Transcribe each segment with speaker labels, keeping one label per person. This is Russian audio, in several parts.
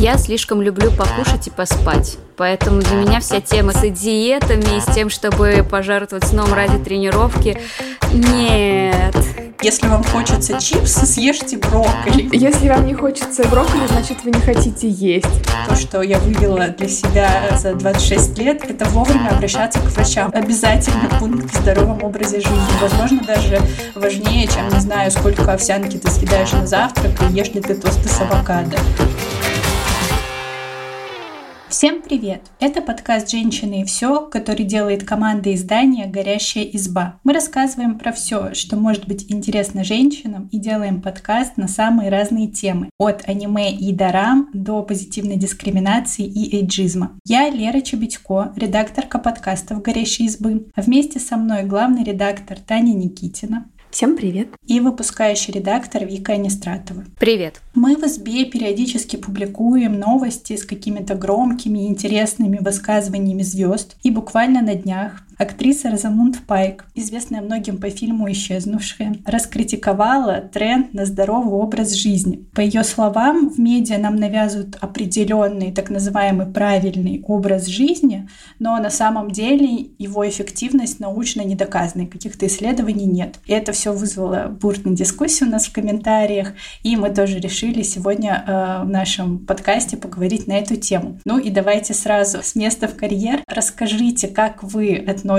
Speaker 1: Я слишком люблю покушать и поспать. Поэтому для меня вся тема с диетами и с тем, чтобы пожертвовать сном ради тренировки, нет.
Speaker 2: Если вам хочется чипсы, съешьте брокколи.
Speaker 3: Если вам не хочется брокколи, значит вы не хотите есть.
Speaker 2: То, что я вывела для себя за 26 лет, это вовремя обращаться к врачам. Обязательно пункт в здоровом образе жизни. Возможно, даже важнее, чем, не знаю, сколько овсянки ты съедаешь на завтрак и ешь ли ты тосты с авокадо. Всем привет! Это подкаст «Женщины и все», который делает команда издания «Горящая изба». Мы рассказываем про все, что может быть интересно женщинам и делаем подкаст на самые разные темы. От аниме и дарам до позитивной дискриминации и эйджизма. Я Лера Чебедько, редакторка подкастов «Горящей избы». А вместе со мной главный редактор Таня Никитина.
Speaker 3: Всем привет.
Speaker 2: И выпускающий редактор Вика Анистратова.
Speaker 1: Привет.
Speaker 2: Мы в СБ периодически публикуем новости с какими-то громкими и интересными высказываниями звезд. И буквально на днях актриса Розамунд Пайк, известная многим по фильму «Исчезнувшая», раскритиковала тренд на здоровый образ жизни. По ее словам, в медиа нам навязывают определенный так называемый правильный образ жизни, но на самом деле его эффективность научно не доказана, каких-то исследований нет. И это все вызвало бурную дискуссию у нас в комментариях, и мы тоже решили сегодня э, в нашем подкасте поговорить на эту тему. Ну и давайте сразу с места в карьер. Расскажите, как вы относитесь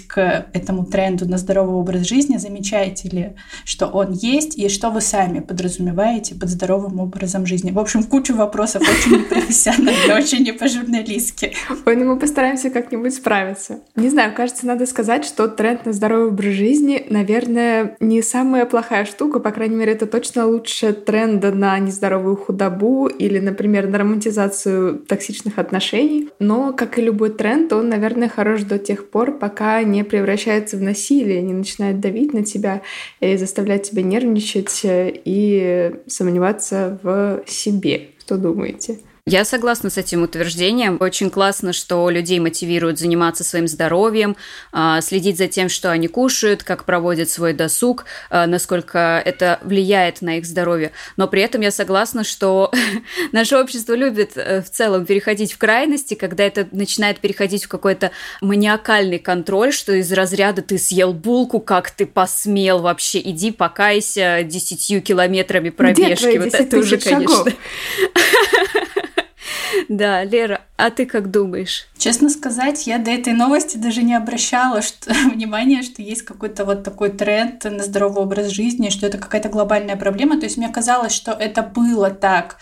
Speaker 2: к этому тренду на здоровый образ жизни, замечаете ли, что он есть, и что вы сами подразумеваете под здоровым образом жизни. В общем, кучу вопросов очень непрофессионально, очень не по-журналистски.
Speaker 3: Ой, ну мы постараемся как-нибудь справиться. Не знаю, кажется, надо сказать, что тренд на здоровый образ жизни, наверное, не самая плохая штука, по крайней мере, это точно лучше тренда на нездоровую худобу или, например, на романтизацию токсичных отношений. Но, как и любой тренд, он, наверное, хорош до тех пор, пока не превращается в насилие, не начинает давить на тебя и заставлять тебя нервничать и сомневаться в себе. Что думаете?
Speaker 1: Я согласна с этим утверждением. Очень классно, что людей мотивируют заниматься своим здоровьем, а, следить за тем, что они кушают, как проводят свой досуг, а, насколько это влияет на их здоровье. Но при этом я согласна, что наше общество любит э, в целом переходить в крайности, когда это начинает переходить в какой-то маниакальный контроль, что из разряда ты съел булку, как ты посмел вообще, иди покайся десятью километрами пробежки.
Speaker 3: вот это уже, конечно.
Speaker 1: Да, Лера, а ты как думаешь?
Speaker 2: Честно сказать, я до этой новости даже не обращала что, внимания, что есть какой-то вот такой тренд на здоровый образ жизни, что это какая-то глобальная проблема. То есть мне казалось, что это было так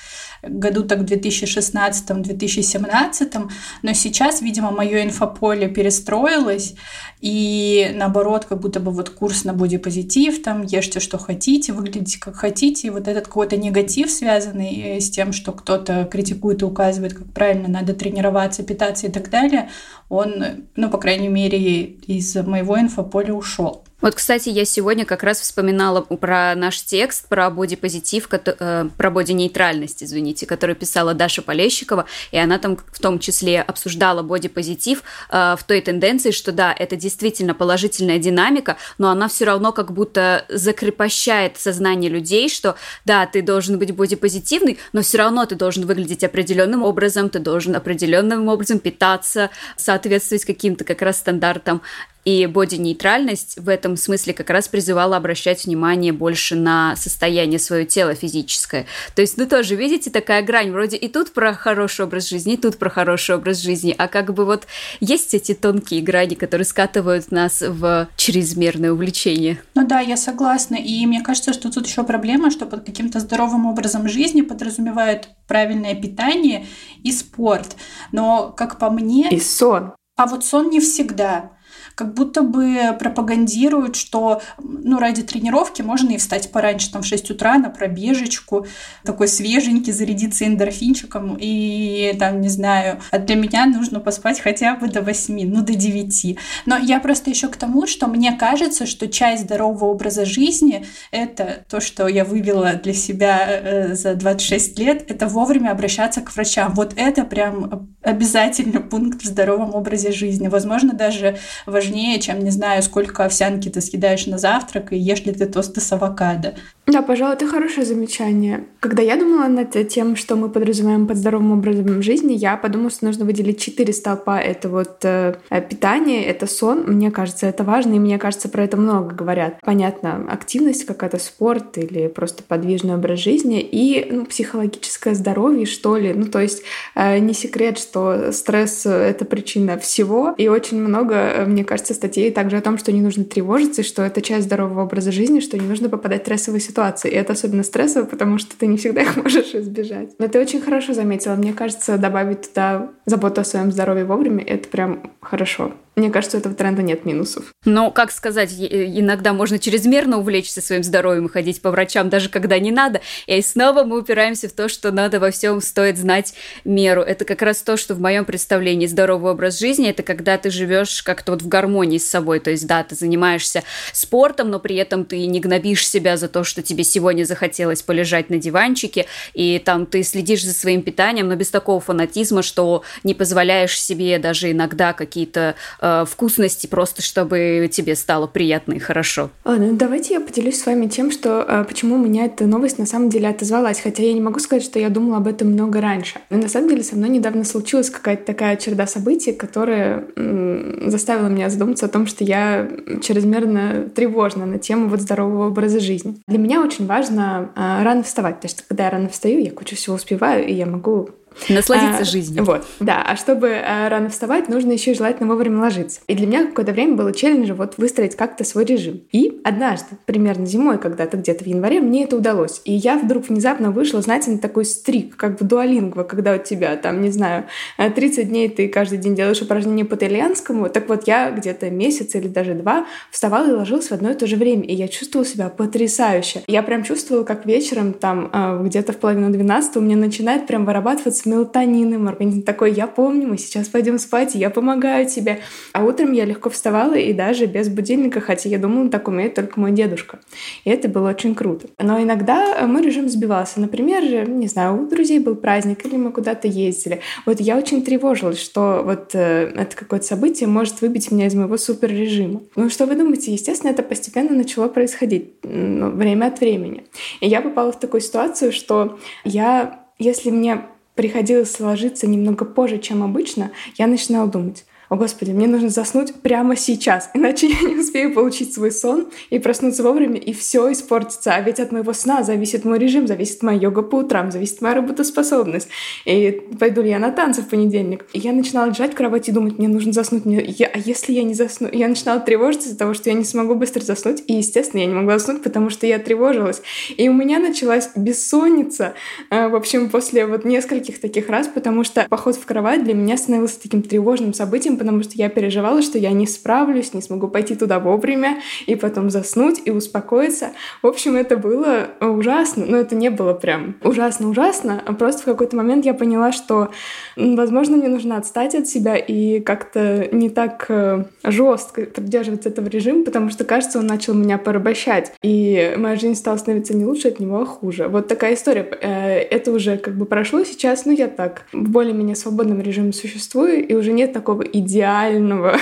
Speaker 2: году так в 2016-2017, но сейчас, видимо, мое инфополе перестроилось, и наоборот, как будто бы вот курс на бодипозитив, там ешьте, что хотите, выглядите, как хотите, и вот этот какой-то негатив, связанный с тем, что кто-то критикует и указывает, как правильно надо тренироваться, питаться и так далее, он, ну, по крайней мере, из моего инфополя ушел.
Speaker 1: Вот, кстати, я сегодня как раз вспоминала про наш текст, про бодипозитив, э, про боди-нейтральность, извините, который писала Даша Полещикова, и она там в том числе обсуждала бодипозитив э, в той тенденции, что да, это действительно положительная динамика, но она все равно как будто закрепощает сознание людей, что да, ты должен быть бодипозитивный, но все равно ты должен выглядеть определенным образом, ты должен определенным образом питаться, соответствовать каким-то как раз стандартам и боди-нейтральность в этом смысле как раз призывала обращать внимание больше на состояние своего тела физическое. То есть, ну тоже, видите, такая грань, вроде и тут про хороший образ жизни, и тут про хороший образ жизни, а как бы вот есть эти тонкие грани, которые скатывают нас в чрезмерное увлечение.
Speaker 2: Ну да, я согласна. И мне кажется, что тут еще проблема, что под каким-то здоровым образом жизни подразумевают правильное питание и спорт. Но, как по мне...
Speaker 3: И сон.
Speaker 2: А вот сон не всегда как будто бы пропагандируют, что ну, ради тренировки можно и встать пораньше, там, в 6 утра на пробежечку, такой свеженький, зарядиться эндорфинчиком и, там, не знаю, а для меня нужно поспать хотя бы до 8, ну, до 9. Но я просто еще к тому, что мне кажется, что часть здорового образа жизни — это то, что я вывела для себя э, за 26 лет, это вовремя обращаться к врачам. Вот это прям обязательный пункт в здоровом образе жизни. Возможно, даже важнее, чем, не знаю, сколько овсянки ты съедаешь на завтрак и ешь ли ты тосты с авокадо.
Speaker 3: Да, пожалуй, это хорошее замечание. Когда я думала над тем, что мы подразумеваем под здоровым образом жизни, я подумала, что нужно выделить четыре столпа. Это вот э, питание, это сон. Мне кажется, это важно, и мне кажется, про это много говорят. Понятно, активность какая-то, спорт или просто подвижный образ жизни и ну, психологическое здоровье, что ли. Ну, то есть э, не секрет, что стресс — это причина всего. И очень много, э, мне кажется, статей также о том, что не нужно тревожиться, что это часть здорового образа жизни, что не нужно попадать в стрессовые ситуации ситуации. И это особенно стрессово, потому что ты не всегда их можешь избежать. Но ты очень хорошо заметила. Мне кажется, добавить туда заботу о своем здоровье вовремя — это прям хорошо. Мне кажется, у этого тренда нет минусов.
Speaker 1: Но, как сказать, иногда можно чрезмерно увлечься своим здоровьем и ходить по врачам, даже когда не надо. И снова мы упираемся в то, что надо во всем стоит знать меру. Это как раз то, что в моем представлении здоровый образ жизни это когда ты живешь как-то вот в гармонии с собой. То есть, да, ты занимаешься спортом, но при этом ты не гнобишь себя за то, что тебе сегодня захотелось полежать на диванчике, и там ты следишь за своим питанием, но без такого фанатизма, что не позволяешь себе даже иногда какие-то э, вкусности просто, чтобы тебе стало приятно и хорошо.
Speaker 3: Ладно, ну давайте я поделюсь с вами тем, что э, почему у меня эта новость на самом деле отозвалась, хотя я не могу сказать, что я думала об этом много раньше. Но на самом деле со мной недавно случилась какая-то такая череда событий, которая м- заставила меня задуматься о том, что я чрезмерно тревожна на тему вот здорового образа жизни. Для меня очень важно э, рано вставать, потому что когда я рано встаю, я кучу всего успеваю, и я могу
Speaker 1: Насладиться а, жизнью.
Speaker 3: Вот, да. А чтобы а, рано вставать, нужно еще и желательно вовремя ложиться. И для меня какое-то время было челленджем вот выстроить как-то свой режим. И однажды, примерно зимой, когда-то где-то в январе, мне это удалось. И я вдруг внезапно вышла, знаете, на такой стрик, как в дуалингво, когда у тебя там, не знаю, 30 э, дней ты каждый день делаешь упражнения по итальянскому. Так вот, я где-то месяц или даже два вставала и ложилась в одно и то же время. И я чувствовала себя потрясающе. Я прям чувствовала, как вечером там э, где-то в половину 12 у меня начинает прям вырабатываться с мелатонином. Организм такой, я помню, мы сейчас пойдем спать, я помогаю тебе. А утром я легко вставала и даже без будильника, хотя я думала, так умеет только мой дедушка. И это было очень круто. Но иногда мой режим сбивался. Например, не знаю, у друзей был праздник или мы куда-то ездили. Вот я очень тревожилась, что вот э, это какое-то событие может выбить меня из моего суперрежима. Ну, что вы думаете? Естественно, это постепенно начало происходить ну, время от времени. И я попала в такую ситуацию, что я если мне приходилось ложиться немного позже, чем обычно, я начинала думать, о господи, мне нужно заснуть прямо сейчас, иначе я не успею получить свой сон и проснуться вовремя, и все испортится. А ведь от моего сна зависит мой режим, зависит моя йога по утрам, зависит моя работоспособность. И пойду ли я на танцы в понедельник. И я начинала лежать в кровати и думать, мне нужно заснуть. Мне... Я... А если я не засну? Я начинала тревожиться из-за того, что я не смогу быстро заснуть. И, естественно, я не могла заснуть, потому что я тревожилась. И у меня началась бессонница, э, в общем, после вот нескольких таких раз, потому что поход в кровать для меня становился таким тревожным событием, потому что я переживала, что я не справлюсь, не смогу пойти туда вовремя и потом заснуть и успокоиться. В общем, это было ужасно, но это не было прям ужасно-ужасно, а просто в какой-то момент я поняла, что, возможно, мне нужно отстать от себя и как-то не так э, жестко придерживаться этого режима, потому что, кажется, он начал меня порабощать, и моя жизнь стала становиться не лучше от него, а хуже. Вот такая история. Э, это уже как бы прошло сейчас, но я так в более-менее свободном режиме существую, и уже нет такого идеала идеального,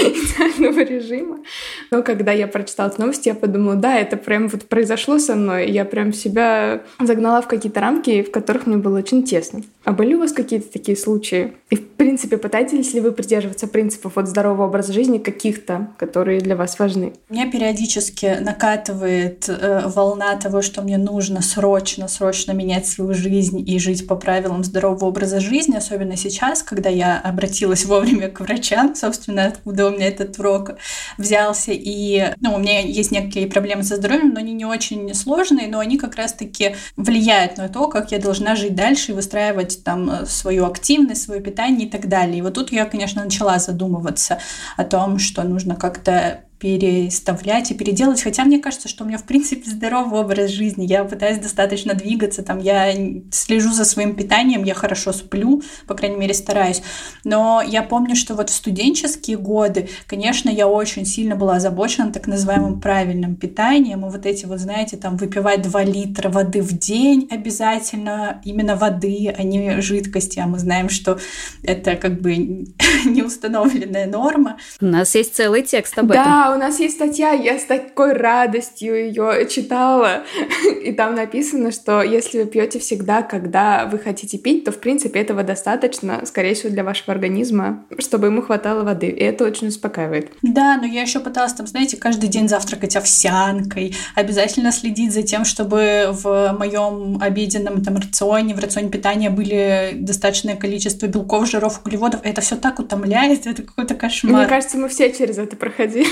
Speaker 3: идеального режима. Но когда я прочитала эту новость, я подумала, да, это прям вот произошло со мной. Я прям себя загнала в какие-то рамки, в которых мне было очень тесно. А были у вас какие-то такие случаи? И, в принципе, пытаетесь ли вы придерживаться принципов от здорового образа жизни каких-то, которые для вас важны?
Speaker 2: Меня периодически накатывает э, волна того, что мне нужно срочно, срочно менять свою жизнь и жить по правилам здорового образа жизни, особенно сейчас, когда я обратилась вовремя к врачам, собственно, откуда у меня этот урок взялся. И, ну, у меня есть некие проблемы со здоровьем, но они не очень сложные, но они как раз-таки влияют на то, как я должна жить дальше и выстраивать там э, свою активность, свое питание и так далее. И вот тут я, конечно, начала задумываться о том, что нужно как-то переставлять и переделать. Хотя мне кажется, что у меня, в принципе, здоровый образ жизни. Я пытаюсь достаточно двигаться, там, я слежу за своим питанием, я хорошо сплю, по крайней мере, стараюсь. Но я помню, что вот в студенческие годы, конечно, я очень сильно была озабочена так называемым правильным питанием. И вот эти вот, знаете, там, выпивать 2 литра воды в день обязательно, именно воды, а не жидкости. А мы знаем, что это как бы неустановленная норма.
Speaker 1: У нас есть целый текст об этом. Да,
Speaker 3: Да, у нас есть статья, я с такой радостью ее читала. И там написано, что если вы пьете всегда, когда вы хотите пить, то, в принципе, этого достаточно, скорее всего, для вашего организма, чтобы ему хватало воды. И это очень успокаивает.
Speaker 2: Да, но я еще пыталась там, знаете, каждый день завтракать овсянкой, обязательно следить за тем, чтобы в моем обеденном там рационе, в рационе питания были достаточное количество белков, жиров, углеводов. Это все так утомляет, это какой-то кошмар.
Speaker 3: Мне кажется, мы все через это проходили.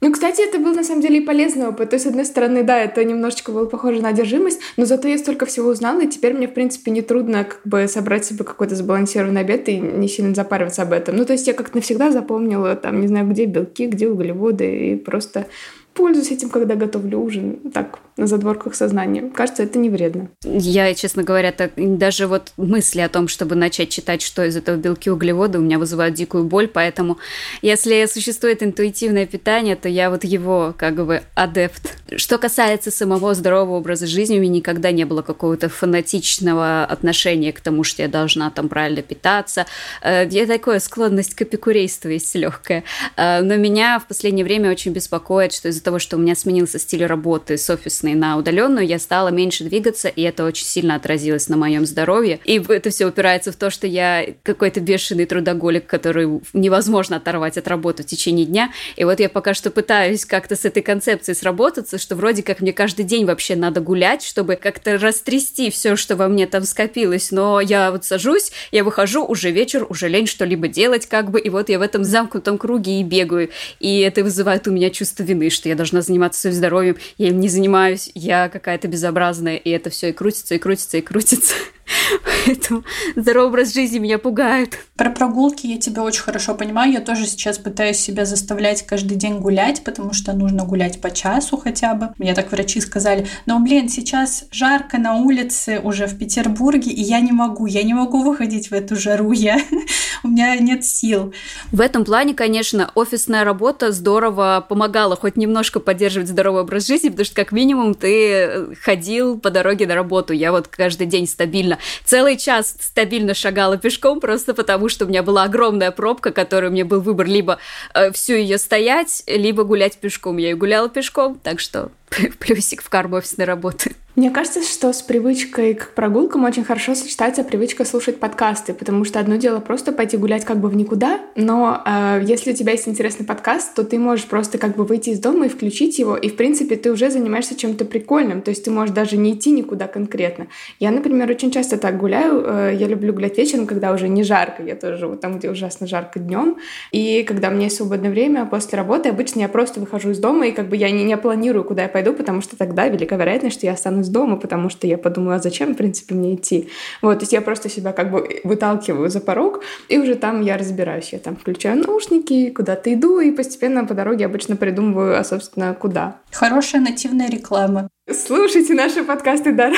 Speaker 3: Ну, кстати, это был на самом деле и полезный опыт. То есть, с одной стороны, да, это немножечко было похоже на одержимость, но зато я столько всего узнала, и теперь мне, в принципе, не трудно как бы собрать себе какой-то сбалансированный обед и не сильно запариваться об этом. Ну, то есть я как-то навсегда запомнила, там, не знаю, где белки, где углеводы, и просто пользуюсь этим, когда готовлю ужин, так, на задворках сознания. Кажется, это не вредно.
Speaker 1: Я, честно говоря, так, даже вот мысли о том, чтобы начать читать, что из этого белки углеводы, у меня вызывают дикую боль, поэтому если существует интуитивное питание, то я вот его как бы адепт. Что касается самого здорового образа жизни, у меня никогда не было какого-то фанатичного отношения к тому, что я должна там правильно питаться. Э, я такое склонность к эпикурейству есть легкая. Э, но меня в последнее время очень беспокоит, что из-за того, что у меня сменился стиль работы с офисной на удаленную, я стала меньше двигаться, и это очень сильно отразилось на моем здоровье. И это все упирается в то, что я какой-то бешеный трудоголик, который невозможно оторвать от работы в течение дня. И вот я пока что пытаюсь как-то с этой концепцией сработаться, что вроде как мне каждый день вообще надо гулять, чтобы как-то растрясти все, что во мне там скопилось. Но я вот сажусь, я выхожу, уже вечер, уже лень что-либо делать как бы, и вот я в этом замкнутом круге и бегаю. И это вызывает у меня чувство вины, что я должна заниматься своим здоровьем, я им не занимаюсь, я какая-то безобразная, и это все и крутится, и крутится, и крутится. Поэтому здоровый образ жизни меня пугает.
Speaker 2: Про прогулки я тебя очень хорошо понимаю. Я тоже сейчас пытаюсь себя заставлять каждый день гулять, потому что нужно гулять по часу хотя бы. Мне так врачи сказали. Но, блин, сейчас жарко на улице уже в Петербурге, и я не могу. Я не могу выходить в эту жару. Я... У меня нет сил.
Speaker 1: В этом плане, конечно, офисная работа здорово помогала хоть немножко поддерживать здоровый образ жизни, потому что как минимум ты ходил по дороге на работу. Я вот каждый день стабильно целый час стабильно шагала пешком, просто потому что у меня была огромная пробка, которой у меня был выбор либо э, всю ее стоять, либо гулять пешком. Я и гуляла пешком, так что плюсик в карму офисной работы.
Speaker 3: Мне кажется, что с привычкой к прогулкам очень хорошо сочетается привычка слушать подкасты, потому что одно дело просто пойти гулять как бы в никуда, но э, если у тебя есть интересный подкаст, то ты можешь просто как бы выйти из дома и включить его, и в принципе ты уже занимаешься чем-то прикольным, то есть ты можешь даже не идти никуда конкретно. Я, например, очень часто так гуляю, э, я люблю гулять вечером, когда уже не жарко, я тоже живу там, где ужасно жарко днем, и когда у меня есть свободное время после работы, обычно я просто выхожу из дома, и как бы я не, не планирую, куда я пойду, потому что тогда велика вероятность, что я останусь останусь дома, потому что я подумала, а зачем, в принципе, мне идти. Вот, то есть я просто себя как бы выталкиваю за порог, и уже там я разбираюсь. Я там включаю наушники, куда-то иду, и постепенно по дороге обычно придумываю, а, собственно, куда.
Speaker 2: Хорошая нативная реклама.
Speaker 3: Слушайте наши подкасты да,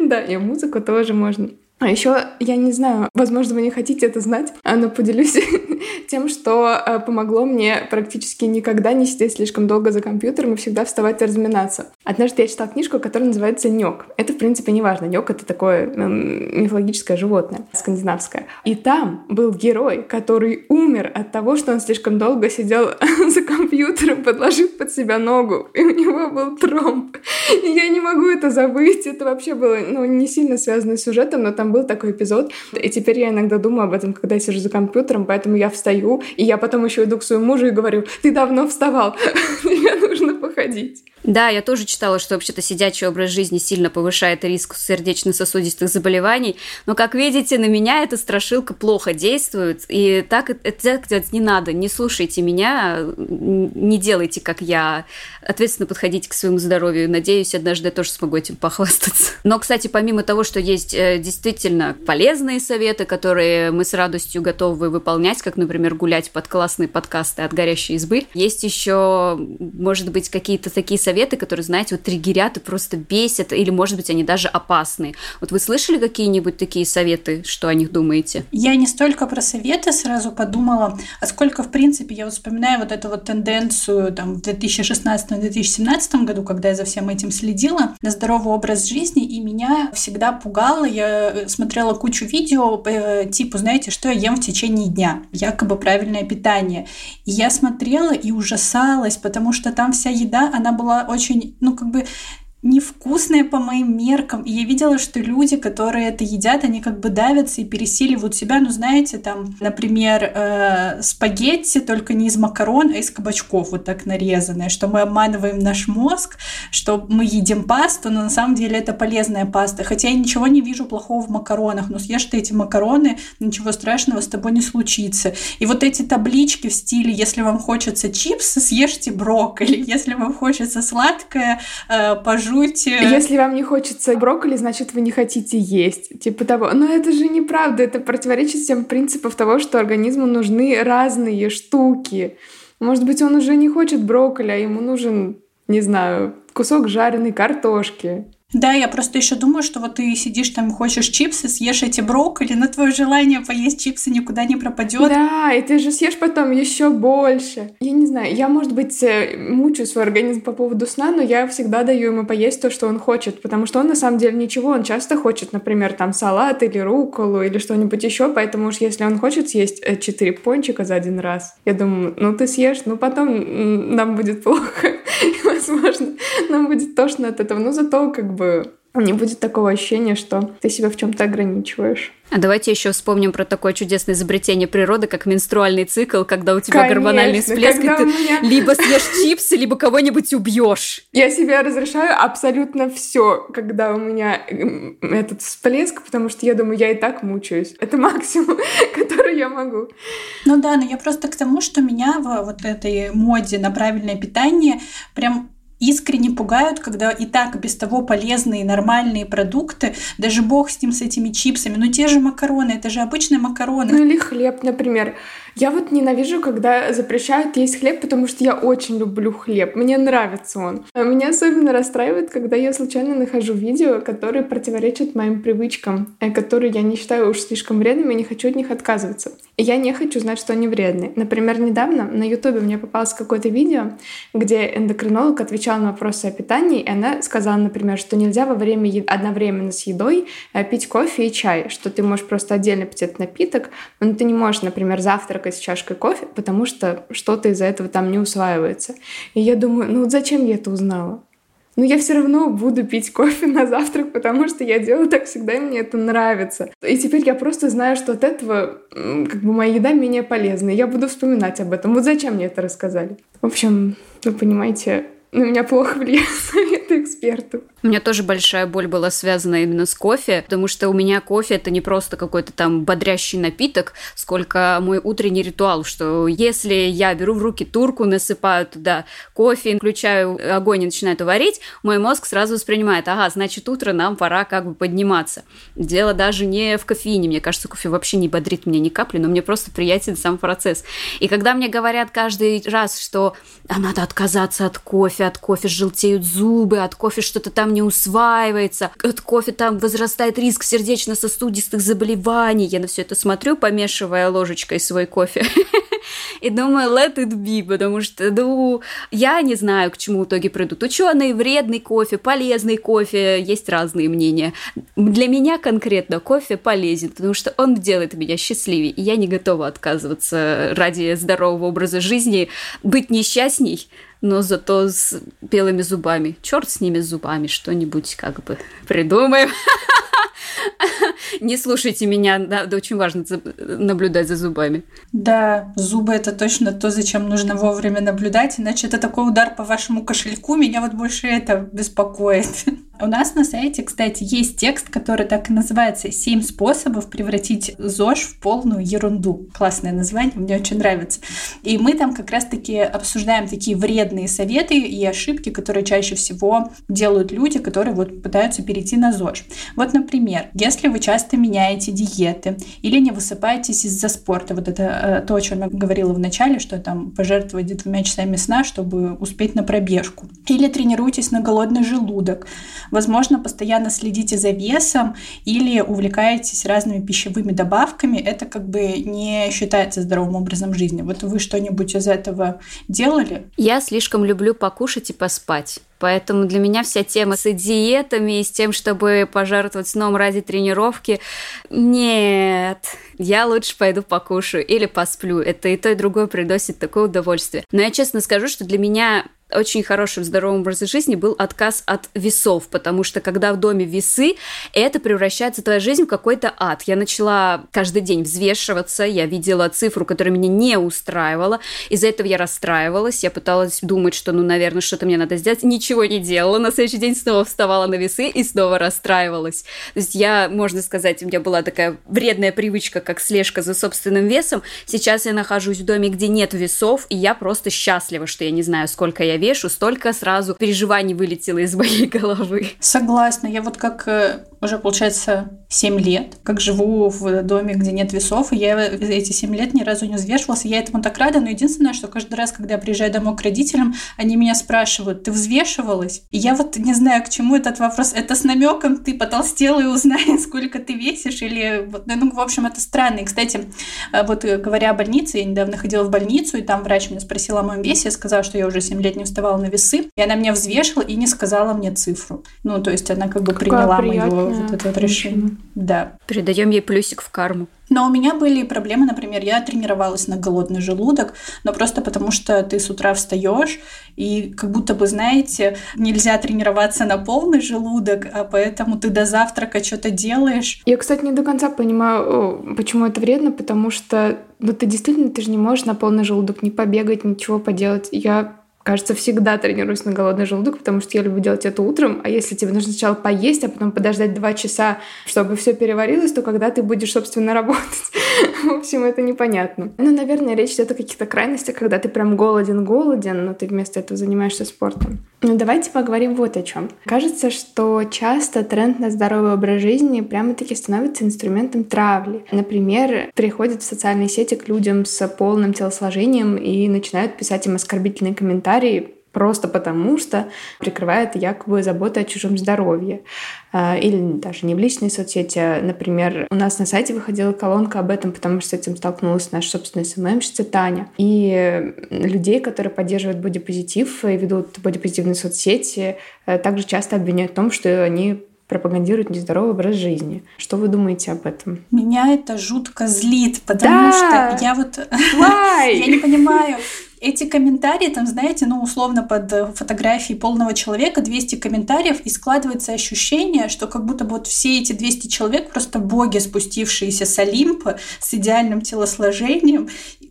Speaker 3: Да, и музыку тоже можно. А еще, я не знаю, возможно, вы не хотите это знать, но поделюсь тем, что э, помогло мне практически никогда не сидеть слишком долго за компьютером и всегда вставать и разминаться. Однажды я читала книжку, которая называется «Нёк». Это, в принципе, не важно. Нёк — это такое эм, мифологическое животное, скандинавское. И там был герой, который умер от того, что он слишком долго сидел за компьютером, подложив под себя ногу, и у него был тромб. Я не могу это забыть. Это вообще было ну, не сильно связано с сюжетом, но там там был такой эпизод, и теперь я иногда думаю об этом, когда я сижу за компьютером, поэтому я встаю, и я потом еще иду к своему мужу и говорю, ты давно вставал, тебе нужно походить.
Speaker 1: Да, я тоже читала, что вообще-то сидячий образ жизни сильно повышает риск сердечно-сосудистых заболеваний, но, как видите, на меня эта страшилка плохо действует, и так это делать не надо, не слушайте меня, не делайте, как я, ответственно подходите к своему здоровью, надеюсь, однажды я тоже смогу этим похвастаться. Но, кстати, помимо того, что есть э, действительно полезные советы, которые мы с радостью готовы выполнять, как, например, гулять под классные подкасты от горящей избы, есть еще, может быть, какие-то такие советы, советы, которые, знаете, вот триггерят и просто бесят, или, может быть, они даже опасны. Вот вы слышали какие-нибудь такие советы, что о них думаете?
Speaker 2: Я не столько про советы сразу подумала, а сколько, в принципе, я вспоминаю вот эту вот тенденцию там в 2016-2017 году, когда я за всем этим следила, на здоровый образ жизни, и меня всегда пугало, я смотрела кучу видео, типа, знаете, что я ем в течение дня, якобы правильное питание. И я смотрела и ужасалась, потому что там вся еда, она была очень, ну, как бы невкусное по моим меркам. И я видела, что люди, которые это едят, они как бы давятся и пересиливают себя. Ну, знаете, там, например, э, спагетти только не из макарон, а из кабачков вот так нарезанные, что мы обманываем наш мозг, что мы едим пасту, но на самом деле это полезная паста. Хотя я ничего не вижу плохого в макаронах, но съешь ты эти макароны, ничего страшного с тобой не случится. И вот эти таблички в стиле, если вам хочется чипсы, съешьте брокколи, если вам хочется сладкое, э, пожалуйста, жуть.
Speaker 3: Если вам не хочется брокколи, значит, вы не хотите есть. Типа того. Но это же неправда. Это противоречит всем принципам того, что организму нужны разные штуки. Может быть, он уже не хочет брокколи, а ему нужен, не знаю, кусок жареной картошки.
Speaker 2: Да, я просто еще думаю, что вот ты сидишь там, хочешь чипсы, съешь эти брокколи, но твое желание поесть чипсы никуда не пропадет.
Speaker 3: Да, и ты же съешь потом еще больше. Я не знаю, я, может быть, э, мучаю свой организм по поводу сна, но я всегда даю ему поесть то, что он хочет, потому что он на самом деле ничего, он часто хочет, например, там салат или руколу или что-нибудь еще, поэтому уж если он хочет съесть э, четыре пончика за один раз, я думаю, ну ты съешь, ну потом нам будет плохо, возможно, нам будет тошно от этого, но зато как бы не будет такого ощущения, что ты себя в чем-то ограничиваешь.
Speaker 1: А давайте еще вспомним про такое чудесное изобретение природы, как менструальный цикл, когда у тебя Конечно, гормональный всплеск, и ты меня... либо съешь чипсы, либо кого-нибудь убьешь.
Speaker 3: Я себе разрешаю абсолютно все, когда у меня этот всплеск, потому что я думаю, я и так мучаюсь. Это максимум, который я могу.
Speaker 2: Ну да, но я просто к тому, что меня в вот этой моде на правильное питание прям искренне пугают, когда и так без того полезные нормальные продукты, даже бог с ним, с этими чипсами, но те же макароны, это же обычные макароны.
Speaker 3: Ну или хлеб, например. Я вот ненавижу, когда запрещают есть хлеб, потому что я очень люблю хлеб. Мне нравится он. Меня особенно расстраивает, когда я случайно нахожу видео, которые противоречат моим привычкам, э, которые я не считаю уж слишком вредными и не хочу от них отказываться. Я не хочу знать, что они вредные. Например, недавно на ютубе мне попалось какое-то видео, где эндокринолог отвечал на вопросы о питании, и она сказала, например, что нельзя во время е... одновременно с едой э, пить кофе и чай, что ты можешь просто отдельно пить этот напиток, но ты не можешь, например, завтракать с чашкой кофе, потому что что-то из-за этого там не усваивается. И я думаю, ну вот зачем я это узнала? Но я все равно буду пить кофе на завтрак, потому что я делаю так всегда, и мне это нравится. И теперь я просто знаю, что от этого как бы моя еда менее полезна. я буду вспоминать об этом. Вот зачем мне это рассказали? В общем, вы понимаете, на меня плохо влияют советы экспертов.
Speaker 1: У меня тоже большая боль была связана именно с кофе, потому что у меня кофе это не просто какой-то там бодрящий напиток, сколько мой утренний ритуал, что если я беру в руки турку, насыпаю туда кофе, включаю огонь и начинаю это варить, мой мозг сразу воспринимает, ага, значит, утро нам пора как бы подниматься. Дело даже не в кофеине, мне кажется, кофе вообще не бодрит меня ни капли, но мне просто приятен сам процесс. И когда мне говорят каждый раз, что а надо отказаться от кофе, от кофе желтеют зубы, от кофе что-то там не усваивается, от кофе там возрастает риск сердечно-сосудистых заболеваний. Я на все это смотрю, помешивая ложечкой свой кофе. И думаю, let it be, потому что, ну, я не знаю, к чему в итоге придут. Ученые, вредный кофе, полезный кофе, есть разные мнения. Для меня конкретно кофе полезен, потому что он делает меня счастливее, и я не готова отказываться ради здорового образа жизни, быть несчастней, но зато с белыми зубами. Черт с ними зубами, что-нибудь как бы придумаем. Не слушайте меня, да, очень важно наблюдать за зубами.
Speaker 2: Да, зубы это точно то, зачем нужно вовремя наблюдать, иначе это такой удар по вашему кошельку, меня вот больше это беспокоит. У нас на сайте, кстати, есть текст, который так и называется «Семь способов превратить ЗОЖ в полную ерунду». Классное название, мне очень нравится. И мы там как раз-таки обсуждаем такие вредные советы и ошибки, которые чаще всего делают люди, которые вот пытаются перейти на ЗОЖ. Вот, например, если вы часто меняете диеты или не высыпаетесь из-за спорта, вот это э, то, о чем я говорила в начале, что там пожертвовать двумя часами сна, чтобы успеть на пробежку. Или тренируйтесь на голодный желудок. Возможно, постоянно следите за весом или увлекаетесь разными пищевыми добавками. Это как бы не считается здоровым образом жизни. Вот вы что-нибудь из этого делали?
Speaker 1: Я слишком люблю покушать и поспать. Поэтому для меня вся тема с диетами и с тем, чтобы пожертвовать сном ради тренировки, нет, я лучше пойду покушаю или посплю. Это и то, и другое приносит такое удовольствие. Но я честно скажу, что для меня очень хорошим здоровым образом жизни был отказ от весов, потому что когда в доме весы, это превращается твоя жизнь в какой-то ад. Я начала каждый день взвешиваться, я видела цифру, которая меня не устраивала, из-за этого я расстраивалась, я пыталась думать, что, ну, наверное, что-то мне надо сделать, ничего не делала, на следующий день снова вставала на весы и снова расстраивалась. То есть я, можно сказать, у меня была такая вредная привычка, как слежка за собственным весом. Сейчас я нахожусь в доме, где нет весов, и я просто счастлива, что я не знаю, сколько я вешу, столько сразу переживаний вылетело из моей головы.
Speaker 2: Согласна. Я вот как э, уже, получается, 7 лет, как живу в доме, где нет весов, и я эти 7 лет ни разу не взвешивалась, я этому так рада, но единственное, что каждый раз, когда я приезжаю домой к родителям, они меня спрашивают, ты взвешивалась? И я вот не знаю, к чему этот вопрос. Это с намеком ты потолстела и узнай, сколько ты весишь, или, ну, в общем, это странно. И, кстати, э, вот э, говоря о больнице, я недавно ходила в больницу, и там врач меня спросил о моем весе, я сказала, что я уже 7 лет не вставала на весы, и она меня взвешивала и не сказала мне цифру. Ну, то есть она как бы приняла мое вот это вот решение. Да.
Speaker 1: Передаем ей плюсик в карму.
Speaker 2: Но у меня были проблемы, например, я тренировалась на голодный желудок, но просто потому что ты с утра встаешь, и как будто бы, знаете, нельзя тренироваться на полный желудок, а поэтому ты до завтрака что-то делаешь.
Speaker 3: Я, кстати, не до конца понимаю, почему это вредно, потому что ну, ты действительно, ты же не можешь на полный желудок не побегать, ничего поделать. Я кажется, всегда тренируюсь на голодный желудок, потому что я люблю делать это утром. А если тебе нужно сначала поесть, а потом подождать два часа, чтобы все переварилось, то когда ты будешь, собственно, работать? В общем, это непонятно. Ну, наверное, речь идет о каких-то крайностях, когда ты прям голоден-голоден, но ты вместо этого занимаешься спортом. Ну, давайте поговорим вот о чем. Кажется, что часто тренд на здоровый образ жизни прямо-таки становится инструментом травли. Например, приходят в социальные сети к людям с полным телосложением и начинают писать им оскорбительные комментарии просто потому, что прикрывает якобы забота о чужом здоровье. А, или даже не в личной соцсети. А, например, у нас на сайте выходила колонка об этом, потому что с этим столкнулась наша собственная СММщица Таня. И людей, которые поддерживают бодипозитив и ведут бодипозитивные соцсети, э, также часто обвиняют в том, что они пропагандируют нездоровый образ жизни. Что вы думаете об этом?
Speaker 2: Меня это жутко злит, потому да! что я вот... я не понимаю, эти комментарии, там, знаете, ну, условно, под э, фотографией полного человека 200 комментариев, и складывается ощущение, что как будто вот все эти 200 человек просто боги, спустившиеся с Олимпа, с идеальным телосложением,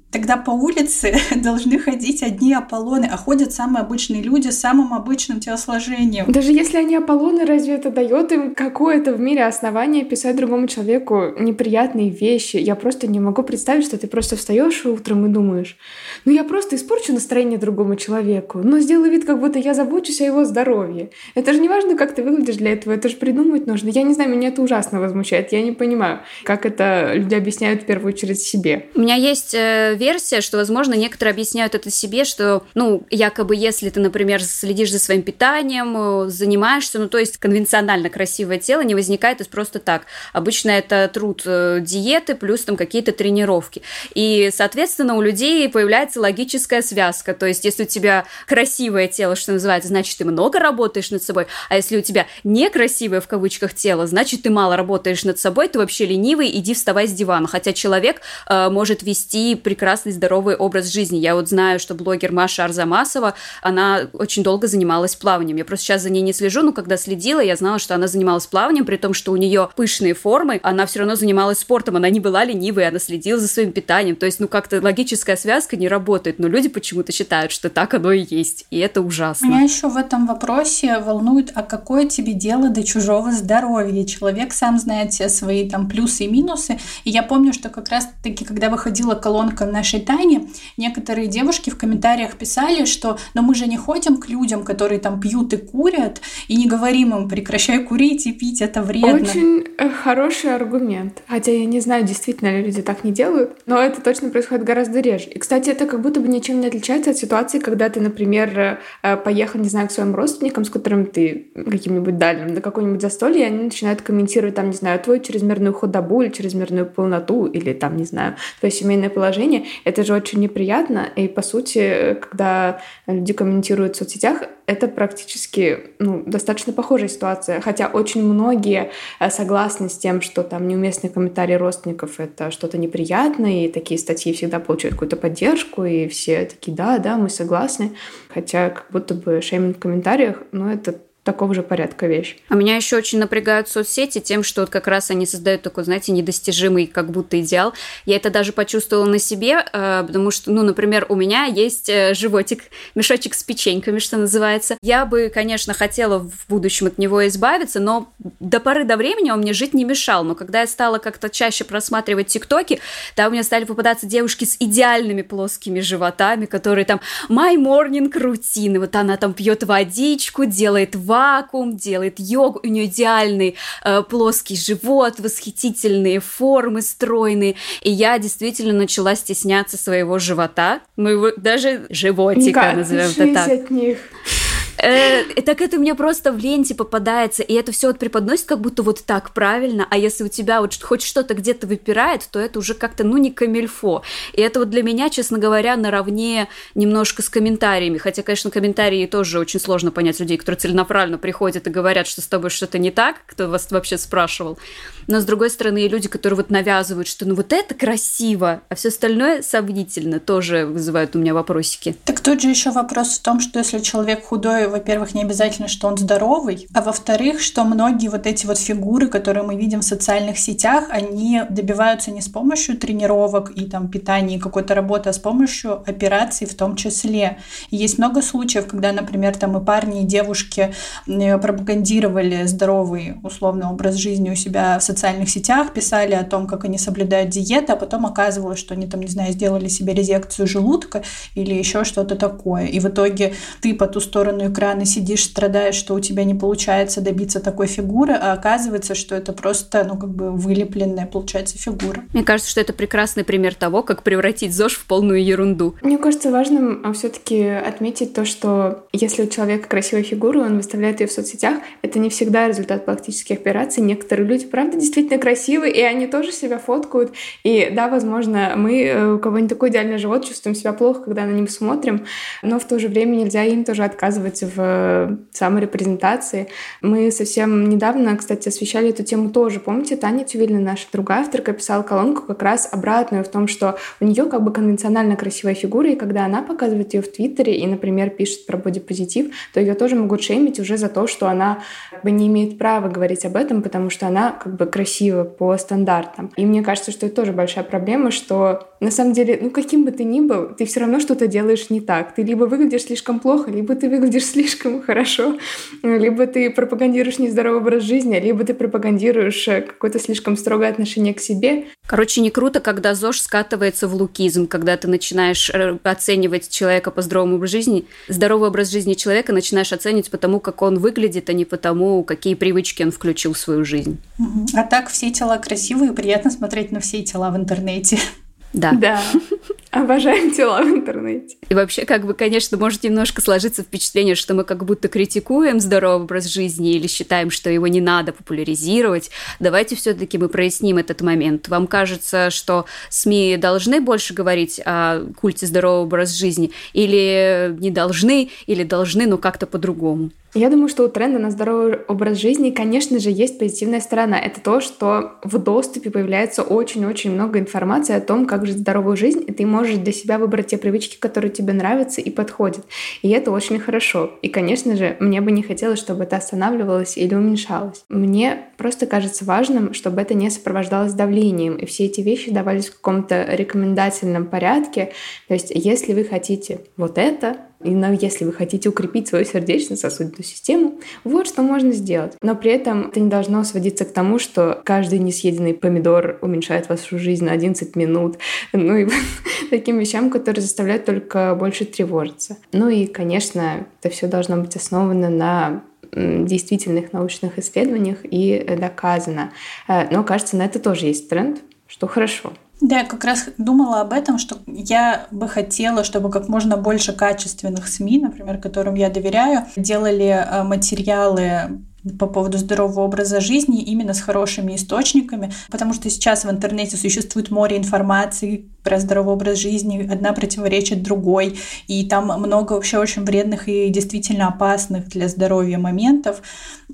Speaker 2: Тогда по улице должны ходить одни Аполлоны, а ходят самые обычные люди с самым обычным телосложением.
Speaker 3: Даже если они Аполлоны, разве это дает им какое-то в мире основание писать другому человеку неприятные вещи? Я просто не могу представить, что ты просто встаешь утром и думаешь, ну я просто испорчу настроение другому человеку, но сделаю вид, как будто я забочусь о его здоровье. Это же не важно, как ты выглядишь для этого, это же придумать нужно. Я не знаю, меня это ужасно возмущает. Я не понимаю, как это люди объясняют в первую очередь себе.
Speaker 1: У меня есть э, версия, что, возможно, некоторые объясняют это себе, что, ну, якобы, если ты, например, следишь за своим питанием, э, занимаешься, ну, то есть конвенционально красивое тело не возникает из просто так. Обычно это труд э, диеты плюс там какие-то тренировки. И, соответственно, у людей появляется логическая связка. То есть, если у тебя красивое тело, что называется, значит, ты много работаешь над собой, а если у тебя некрасивое, в кавычках, тело, значит, ты мало работаешь над собой, ты вообще ленивый, иди вставай с дивана. Хотя человек э, может вести прекрасно прекрасный здоровый образ жизни. Я вот знаю, что блогер Маша Арзамасова, она очень долго занималась плаванием. Я просто сейчас за ней не слежу, но когда следила, я знала, что она занималась плаванием, при том, что у нее пышные формы, она все равно занималась спортом, она не была ленивой, она следила за своим питанием. То есть, ну, как-то логическая связка не работает, но люди почему-то считают, что так оно и есть, и это ужасно.
Speaker 2: Меня еще в этом вопросе волнует, а какое тебе дело до чужого здоровья? Человек сам знает все свои там плюсы и минусы, и я помню, что как раз-таки, когда выходила колонка нашей Тани, некоторые девушки в комментариях писали, что «но мы же не ходим к людям, которые там пьют и курят, и не говорим им прекращай курить и пить, это вредно».
Speaker 3: Очень э, хороший аргумент. Хотя я не знаю, действительно ли люди так не делают, но это точно происходит гораздо реже. И, кстати, это как будто бы ничем не отличается от ситуации, когда ты, например, э, поехал, не знаю, к своим родственникам, с которым ты каким-нибудь дальним, на какое-нибудь застолье, и они начинают комментировать, там, не знаю, твою чрезмерную худобу или чрезмерную полноту, или там, не знаю, твое семейное положение. Это же очень неприятно. И, по сути, когда люди комментируют в соцсетях, это практически ну, достаточно похожая ситуация. Хотя очень многие э, согласны с тем, что там неуместные комментарии родственников — это что-то неприятное, и такие статьи всегда получают какую-то поддержку, и все такие «да, да, мы согласны». Хотя как будто бы шейминг в комментариях, ну, это такого же порядка вещь.
Speaker 1: А меня еще очень напрягают соцсети тем, что вот как раз они создают такой, знаете, недостижимый как будто идеал. Я это даже почувствовала на себе, э, потому что, ну, например, у меня есть э, животик, мешочек с печеньками, что называется. Я бы, конечно, хотела в будущем от него избавиться, но до поры до времени он мне жить не мешал. Но когда я стала как-то чаще просматривать тиктоки, там у меня стали попадаться девушки с идеальными плоскими животами, которые там my morning routine, вот она там пьет водичку, делает ванну, вакуум, делает йогу, у нее идеальный э, плоский живот, восхитительные формы стройные, и я действительно начала стесняться своего живота, моего даже животика, назовем это так.
Speaker 3: от них.
Speaker 1: Э, так это мне просто в ленте попадается, и это все вот преподносит как будто вот так правильно, а если у тебя вот хоть что-то где-то выпирает, то это уже как-то, ну, не камильфо. И это вот для меня, честно говоря, наравне немножко с комментариями, хотя, конечно, комментарии тоже очень сложно понять людей, которые целенаправленно приходят и говорят, что с тобой что-то не так, кто вас вообще спрашивал. Но, с другой стороны, и люди, которые вот навязывают, что ну вот это красиво, а все остальное сомнительно, тоже вызывают у меня вопросики.
Speaker 2: Так тут же еще вопрос в том, что если человек худой, во-первых, не обязательно, что он здоровый, а во-вторых, что многие вот эти вот фигуры, которые мы видим в социальных сетях, они добиваются не с помощью тренировок и там питания и какой-то работы, а с помощью операций в том числе. И есть много случаев, когда, например, там и парни, и девушки пропагандировали здоровый условный образ жизни у себя в социальных сетях, писали о том, как они соблюдают диету, а потом оказывалось, что они там, не знаю, сделали себе резекцию желудка или еще что-то такое. И в итоге ты по ту сторону экрана сидишь, страдаешь, что у тебя не получается добиться такой фигуры, а оказывается, что это просто, ну, как бы вылепленная, получается, фигура.
Speaker 1: Мне кажется, что это прекрасный пример того, как превратить ЗОЖ в полную ерунду.
Speaker 3: Мне кажется важным а, все-таки отметить то, что если у человека красивая фигура, он выставляет ее в соцсетях, это не всегда результат пластических операций. Некоторые люди, правда, действительно красивые, и они тоже себя фоткают. И да, возможно, мы, э, у кого не такой идеальный живот, чувствуем себя плохо, когда на него смотрим, но в то же время нельзя им тоже отказывать в саморепрезентации. Мы совсем недавно, кстати, освещали эту тему тоже. Помните, Таня Тювильна, наша другая авторка, писала колонку как раз обратную в том, что у нее как бы конвенционально красивая фигура, и когда она показывает ее в Твиттере и, например, пишет про бодипозитив, то ее тоже могут шеймить уже за то, что она как бы не имеет права говорить об этом, потому что она как бы красива по стандартам. И мне кажется, что это тоже большая проблема, что на самом деле, ну каким бы ты ни был, ты все равно что-то делаешь не так. Ты либо выглядишь слишком плохо, либо ты выглядишь слишком хорошо, либо ты пропагандируешь нездоровый образ жизни, либо ты пропагандируешь э, какое-то слишком строгое отношение к себе.
Speaker 1: Короче, не круто, когда ЗОЖ скатывается в лукизм, когда ты начинаешь э, оценивать человека по здоровому образу жизни, здоровый образ жизни человека начинаешь оценивать по тому, как он выглядит, а не по тому, какие привычки он включил в свою жизнь.
Speaker 2: А так все тела красивые, приятно смотреть на все тела в интернете.
Speaker 1: Да.
Speaker 3: Да. Обожаем тела в интернете.
Speaker 1: И вообще, как бы, конечно, может немножко сложиться впечатление, что мы как будто критикуем здоровый образ жизни или считаем, что его не надо популяризировать. Давайте все-таки мы проясним этот момент. Вам кажется, что СМИ должны больше говорить о культе здорового образа жизни или не должны, или должны, но как-то по-другому?
Speaker 3: Я думаю, что у тренда на здоровый образ жизни, конечно же, есть позитивная сторона. Это то, что в доступе появляется очень-очень много информации о том, как жить здоровую жизнь, и ты можешь для себя выбрать те привычки, которые тебе нравятся и подходят. И это очень хорошо. И, конечно же, мне бы не хотелось, чтобы это останавливалось или уменьшалось. Мне просто кажется важным, чтобы это не сопровождалось давлением, и все эти вещи давались в каком-то рекомендательном порядке. То есть, если вы хотите вот это, и если вы хотите укрепить свою сердечно-сосудистую систему, вот что можно сделать. Но при этом это не должно сводиться к тому, что каждый несъеденный помидор уменьшает вашу жизнь на 11 минут. Ну и таким вещам, которые заставляют только больше тревожиться. Ну и, конечно, это все должно быть основано на действительных научных исследованиях и доказано. Э, но, кажется, на это тоже есть тренд, что хорошо.
Speaker 2: Да, я как раз думала об этом, что я бы хотела, чтобы как можно больше качественных СМИ, например, которым я доверяю, делали э, материалы по поводу здорового образа жизни именно с хорошими источниками, потому что сейчас в интернете существует море информации про здоровый образ жизни, одна противоречит другой, и там много вообще очень вредных и действительно опасных для здоровья моментов.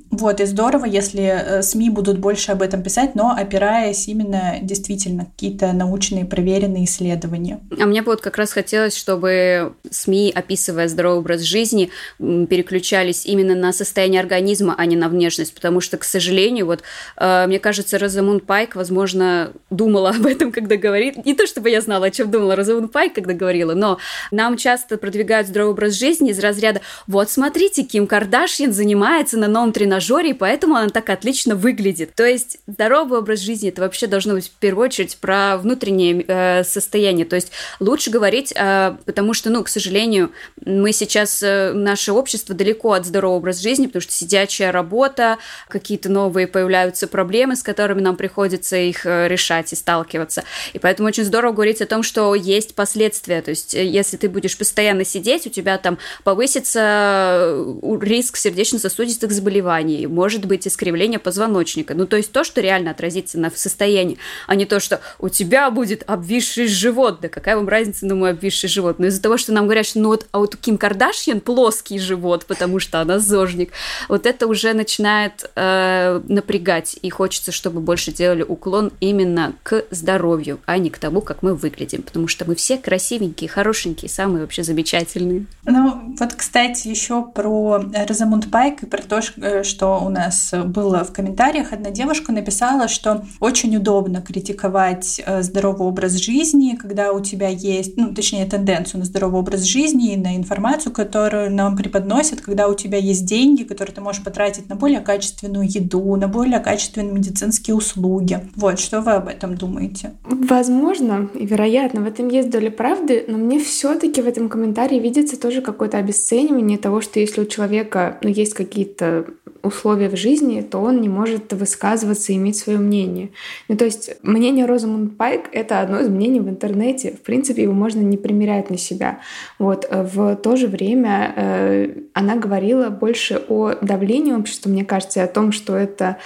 Speaker 2: Вот, и здорово, если э, СМИ будут больше об этом писать, но опираясь именно действительно какие-то научные проверенные исследования.
Speaker 1: А мне бы вот как раз хотелось, чтобы СМИ, описывая здоровый образ жизни, переключались именно на состояние организма, а не на внешность, потому что, к сожалению, вот э, мне кажется, Розамунд Пайк, возможно, думала об этом, когда говорит. Не то чтобы я знала, о чем думала Розамунд Пайк, когда говорила, но нам часто продвигают здоровый образ жизни из разряда «Вот смотрите, Ким Кардашьян занимается на новом тренажере, и поэтому она так отлично выглядит». То есть здоровый образ жизни – это вообще должно быть в первую очередь про внутреннее э, состояние. То есть лучше говорить, э, потому что, ну, к сожалению, мы сейчас, э, наше общество далеко от здорового образа жизни, потому что сидячая работа, какие-то новые появляются проблемы, с которыми нам приходится их э, решать и сталкиваться. И поэтому очень здорово говорить о том, что есть последствия. То есть, э, если ты будешь постоянно сидеть, у тебя там повысится э, риск сердечно-сосудистых заболеваний, может быть искривление позвоночника. Ну, то есть то, что реально отразится на состоянии, а не то, что у тебя будет обвисший живот. Да какая вам разница на мой обвисший живот? Но из-за того, что нам говорят, что ну вот, а вот у Ким Кардашьян плоский живот, потому что она зожник, вот это уже начинает э, напрягать, и хочется, чтобы больше делали уклон именно к здоровью, а не к тому, как мы выглядим, потому что мы все красивенькие, хорошенькие, самые вообще замечательные.
Speaker 2: Ну, вот, кстати, еще про Розамунд Пайк и про то, э, что у нас было в комментариях. Одна девушка написала, что очень удобно критиковать э, здоровый образ жизни, когда у тебя есть, ну, точнее, тенденцию на здоровый образ жизни и на информацию, которую нам преподносят, когда у тебя есть деньги, которые ты можешь потратить на более качественную еду, на более качественные медицинские услуги. Вот, что вы об этом думаете?
Speaker 3: Возможно, вероятно, в этом есть доля правды, но мне все-таки в этом комментарии видится тоже какое-то обесценивание того, что если у человека ну, есть какие-то условия в жизни, то он не может высказываться и иметь свое мнение. Ну, то есть мнение Розамунд Пайк — это одно из мнений в интернете. В принципе, его можно не примерять на себя. Вот. В то же время э, она говорила больше о давлении общества, мне кажется, и о том, что это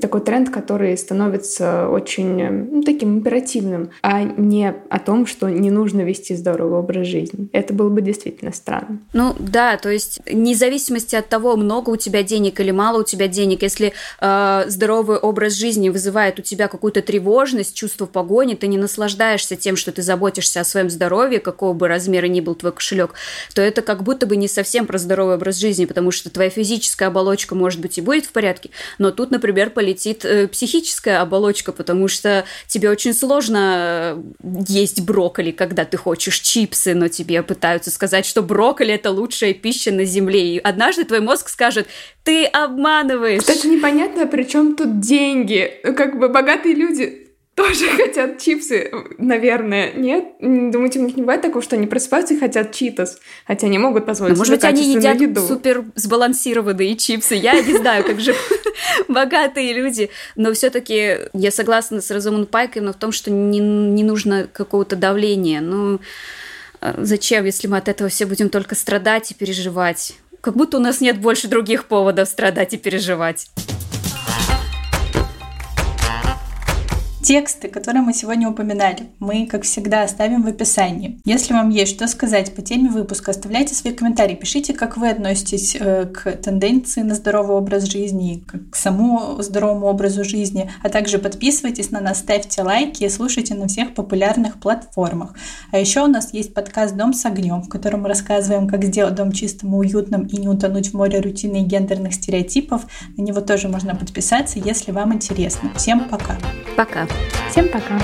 Speaker 3: такой тренд, который становится очень ну, таким императивным, а не о том, что не нужно вести здоровый образ жизни. Это было бы действительно странно.
Speaker 1: Ну да, то есть вне зависимости от того, много у тебя денег или мало у тебя денег, если э, здоровый образ жизни вызывает у тебя какую-то тревожность, чувство погони, ты не наслаждаешься тем, что ты заботишься о своем здоровье, какого бы размера ни был твой кошелек, то это как будто бы не совсем про здоровый образ жизни, потому что твоя физическая оболочка, может быть, и будет в порядке, но тут, например, полетит э, психическая оболочка, потому что тебе очень сложно э, есть брокколи, когда ты хочешь чипсы, но тебе пытаются сказать, что брокколи это лучшая пища на земле. И однажды твой мозг скажет, ты обманываешь.
Speaker 3: Кстати, непонятно, при чем тут деньги. Как бы богатые люди тоже хотят чипсы, наверное, нет? Думаете, у них не бывает такого, что они просыпаются и хотят читос, хотя они могут позволить
Speaker 1: Но,
Speaker 3: себе
Speaker 1: Может быть, они едят
Speaker 3: еду.
Speaker 1: супер сбалансированные чипсы. Я не знаю, как же богатые люди. Но все таки я согласна с Розамунд Пайком в том, что не, не нужно какого-то давления. Ну, а зачем, если мы от этого все будем только страдать и переживать? Как будто у нас нет больше других поводов страдать и переживать.
Speaker 2: Тексты, которые мы сегодня упоминали, мы, как всегда, оставим в описании. Если вам есть что сказать по теме выпуска, оставляйте свои комментарии, пишите, как вы относитесь э, к тенденции на здоровый образ жизни, к самому здоровому образу жизни, а также подписывайтесь на нас, ставьте лайки и слушайте на всех популярных платформах. А еще у нас есть подкаст «Дом с огнем», в котором мы рассказываем, как сделать дом чистым и уютным и не утонуть в море рутины и гендерных стереотипов. На него тоже можно подписаться, если вам интересно. Всем пока!
Speaker 1: Пока!
Speaker 3: Всем пока!